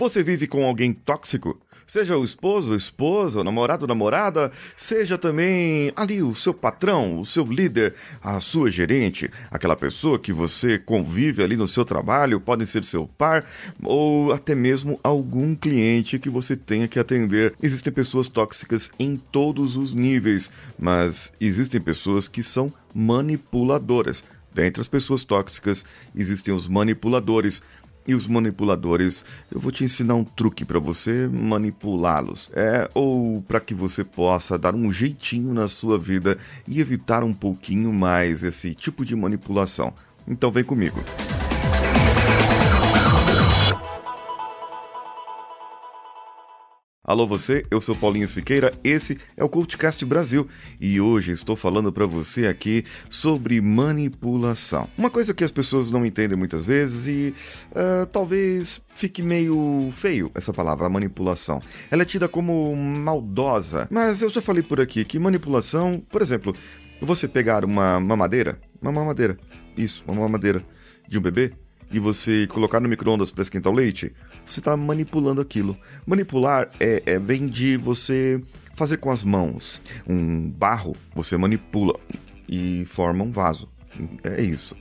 Você vive com alguém tóxico? Seja o esposo, esposa, o namorado, namorada, seja também ali o seu patrão, o seu líder, a sua gerente, aquela pessoa que você convive ali no seu trabalho, pode ser seu par ou até mesmo algum cliente que você tenha que atender. Existem pessoas tóxicas em todos os níveis, mas existem pessoas que são manipuladoras. Dentre as pessoas tóxicas existem os manipuladores e os manipuladores, eu vou te ensinar um truque para você manipulá-los. É, ou para que você possa dar um jeitinho na sua vida e evitar um pouquinho mais esse tipo de manipulação. Então vem comigo. Alô você, eu sou Paulinho Siqueira, esse é o CultCast Brasil e hoje estou falando para você aqui sobre manipulação. Uma coisa que as pessoas não entendem muitas vezes e uh, talvez fique meio feio essa palavra, manipulação. Ela é tida como maldosa, mas eu já falei por aqui que manipulação, por exemplo, você pegar uma mamadeira, uma mamadeira, isso, uma mamadeira de um bebê e você colocar no micro-ondas para esquentar o leite, você está manipulando aquilo. Manipular é, é, vem de você fazer com as mãos. Um barro você manipula e forma um vaso. É isso.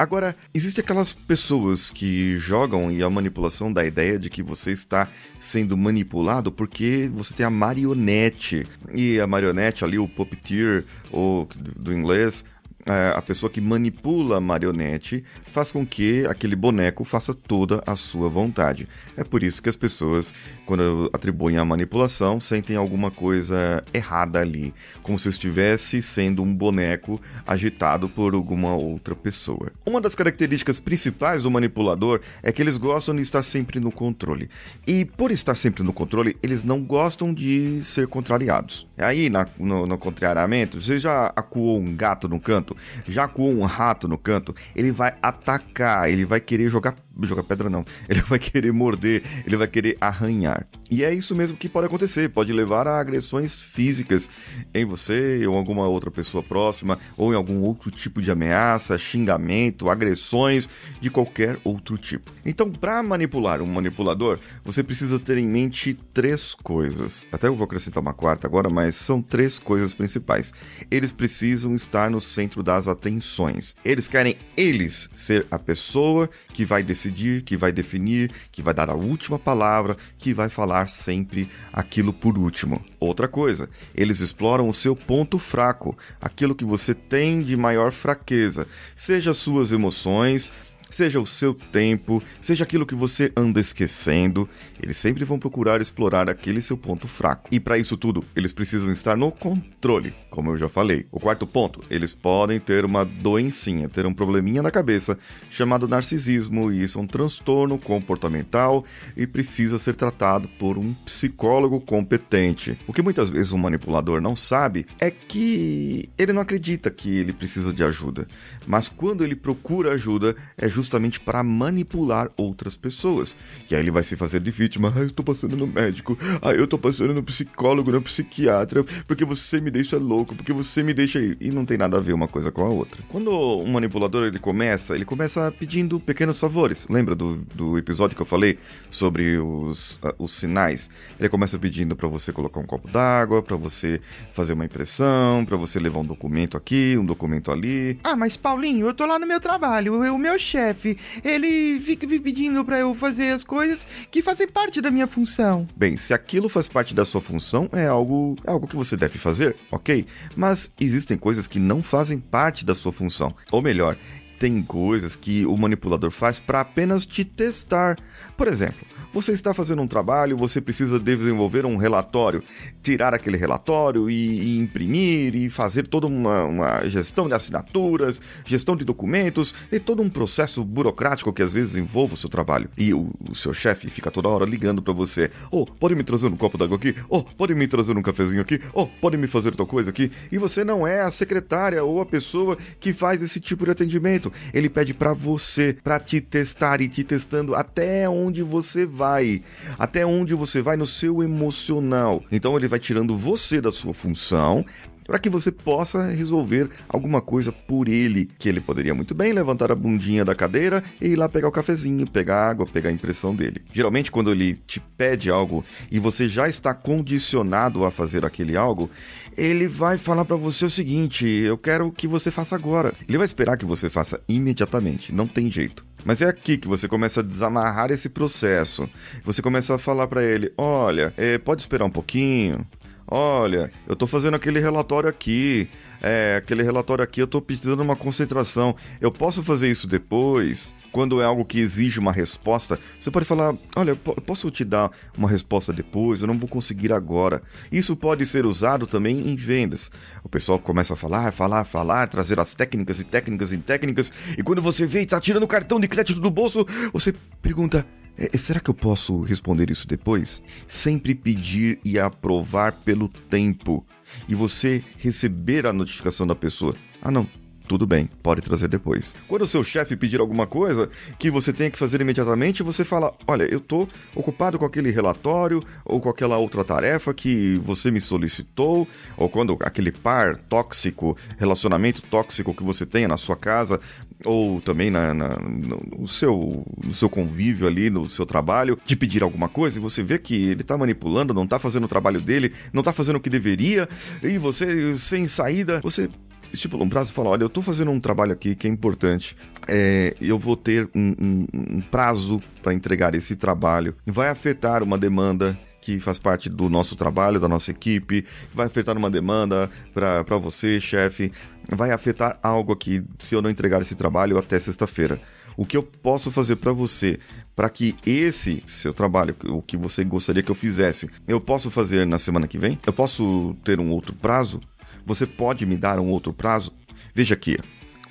Agora, existem aquelas pessoas que jogam e a manipulação da ideia de que você está sendo manipulado porque você tem a marionete. E a marionete ali, o puppeteer, ou do inglês, a pessoa que manipula a marionete faz com que aquele boneco faça toda a sua vontade. É por isso que as pessoas, quando atribuem a manipulação, sentem alguma coisa errada ali, como se estivesse sendo um boneco agitado por alguma outra pessoa. Uma das características principais do manipulador é que eles gostam de estar sempre no controle. E por estar sempre no controle, eles não gostam de ser contrariados. Aí, na, no, no contrariamento, você já acuou um gato no canto? Canto, já com um rato no canto, ele vai atacar, ele vai querer jogar jogar pedra não. Ele vai querer morder, ele vai querer arranhar. E é isso mesmo que pode acontecer, pode levar a agressões físicas em você ou alguma outra pessoa próxima, ou em algum outro tipo de ameaça, xingamento, agressões de qualquer outro tipo. Então, para manipular um manipulador, você precisa ter em mente três coisas. Até eu vou acrescentar uma quarta agora, mas são três coisas principais. Eles precisam estar no centro das atenções. Eles querem eles ser a pessoa que vai decidir decidir, que vai definir, que vai dar a última palavra, que vai falar sempre aquilo por último. Outra coisa, eles exploram o seu ponto fraco, aquilo que você tem de maior fraqueza, seja suas emoções, seja o seu tempo, seja aquilo que você anda esquecendo, eles sempre vão procurar explorar aquele seu ponto fraco. E para isso tudo, eles precisam estar no controle, como eu já falei. O quarto ponto, eles podem ter uma doencinha, ter um probleminha na cabeça chamado narcisismo, e isso é um transtorno comportamental e precisa ser tratado por um psicólogo competente. O que muitas vezes um manipulador não sabe é que ele não acredita que ele precisa de ajuda, mas quando ele procura ajuda é justamente justamente para manipular outras pessoas. Que aí ele vai se fazer de vítima. Ah, eu tô passando no médico. Ah, eu tô passando no psicólogo, no psiquiatra, porque você me deixa louco, porque você me deixa. E não tem nada a ver uma coisa com a outra. Quando um manipulador ele começa, ele começa pedindo pequenos favores. Lembra do, do episódio que eu falei sobre os, uh, os sinais? Ele começa pedindo para você colocar um copo d'água, para você fazer uma impressão, para você levar um documento aqui, um documento ali. Ah, mas Paulinho, eu tô lá no meu trabalho, o meu chefe chefe, ele fica me pedindo para eu fazer as coisas que fazem parte da minha função. Bem, se aquilo faz parte da sua função, é algo, é algo que você deve fazer, ok? Mas existem coisas que não fazem parte da sua função. Ou melhor, tem coisas que o manipulador faz para apenas te testar. Por exemplo, você está fazendo um trabalho, você precisa desenvolver um relatório, tirar aquele relatório e, e imprimir e fazer toda uma, uma, gestão de assinaturas, gestão de documentos e todo um processo burocrático que às vezes envolve o seu trabalho. E o, o seu chefe fica toda hora ligando para você: Oh, pode me trazer um copo d'água aqui? Oh, pode me trazer um cafezinho aqui? Oh, pode me fazer tal coisa aqui? E você não é a secretária ou a pessoa que faz esse tipo de atendimento. Ele pede para você, para te testar e te testando até onde você vai, até onde você vai no seu emocional. Então ele vai tirando você da sua função para que você possa resolver alguma coisa por ele, que ele poderia muito bem levantar a bundinha da cadeira e ir lá pegar o cafezinho, pegar água, pegar a impressão dele. Geralmente, quando ele te pede algo e você já está condicionado a fazer aquele algo, ele vai falar para você o seguinte: eu quero que você faça agora. Ele vai esperar que você faça imediatamente, não tem jeito. Mas é aqui que você começa a desamarrar esse processo. Você começa a falar para ele: olha, é, pode esperar um pouquinho. Olha, eu tô fazendo aquele relatório aqui. É, aquele relatório aqui eu tô precisando uma concentração. Eu posso fazer isso depois? Quando é algo que exige uma resposta, você pode falar: Olha, posso te dar uma resposta depois? Eu não vou conseguir agora. Isso pode ser usado também em vendas. O pessoal começa a falar, falar, falar, trazer as técnicas e técnicas e técnicas. E quando você vê e tá tirando o cartão de crédito do bolso, você pergunta: é, será que eu posso responder isso depois? Sempre pedir e aprovar pelo tempo. E você receber a notificação da pessoa. Ah, não, tudo bem, pode trazer depois. Quando o seu chefe pedir alguma coisa que você tenha que fazer imediatamente, você fala: Olha, eu estou ocupado com aquele relatório ou com aquela outra tarefa que você me solicitou, ou quando aquele par tóxico, relacionamento tóxico que você tenha na sua casa, ou também na, na no, seu, no seu convívio ali, no seu trabalho, de pedir alguma coisa e você vê que ele está manipulando, não está fazendo o trabalho dele, não está fazendo o que deveria, e você, sem saída, você estipula um prazo e fala: olha, eu estou fazendo um trabalho aqui que é importante, é, eu vou ter um, um, um prazo para entregar esse trabalho, vai afetar uma demanda que faz parte do nosso trabalho, da nossa equipe, vai afetar uma demanda para você, chefe, vai afetar algo aqui se eu não entregar esse trabalho até sexta-feira. O que eu posso fazer para você, para que esse seu trabalho, o que você gostaria que eu fizesse, eu posso fazer na semana que vem? Eu posso ter um outro prazo? Você pode me dar um outro prazo? Veja aqui,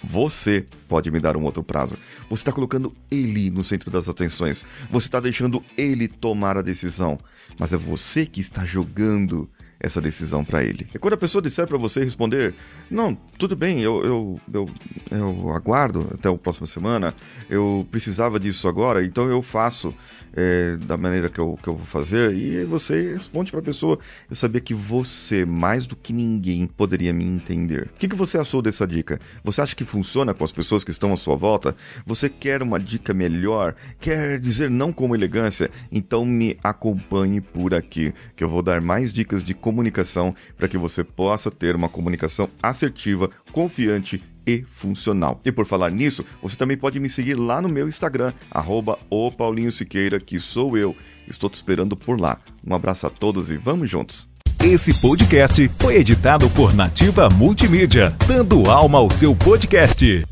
você pode me dar um outro prazo. Você está colocando ele no centro das atenções. Você está deixando ele tomar a decisão. Mas é você que está jogando essa decisão para ele. E quando a pessoa disser para você responder, não, tudo bem, eu, eu, eu, eu aguardo até a próxima semana, eu precisava disso agora, então eu faço é, da maneira que eu, que eu vou fazer, e você responde para a pessoa, eu sabia que você, mais do que ninguém, poderia me entender. O que, que você achou dessa dica? Você acha que funciona com as pessoas que estão à sua volta? Você quer uma dica melhor? Quer dizer não com elegância? Então me acompanhe por aqui, que eu vou dar mais dicas de comunicação para que você possa ter uma comunicação assertiva, confiante e funcional. E por falar nisso, você também pode me seguir lá no meu Instagram, arroba o Paulinho Siqueira, que sou eu. Estou te esperando por lá. Um abraço a todos e vamos juntos! Esse podcast foi editado por Nativa Multimídia, dando alma ao seu podcast.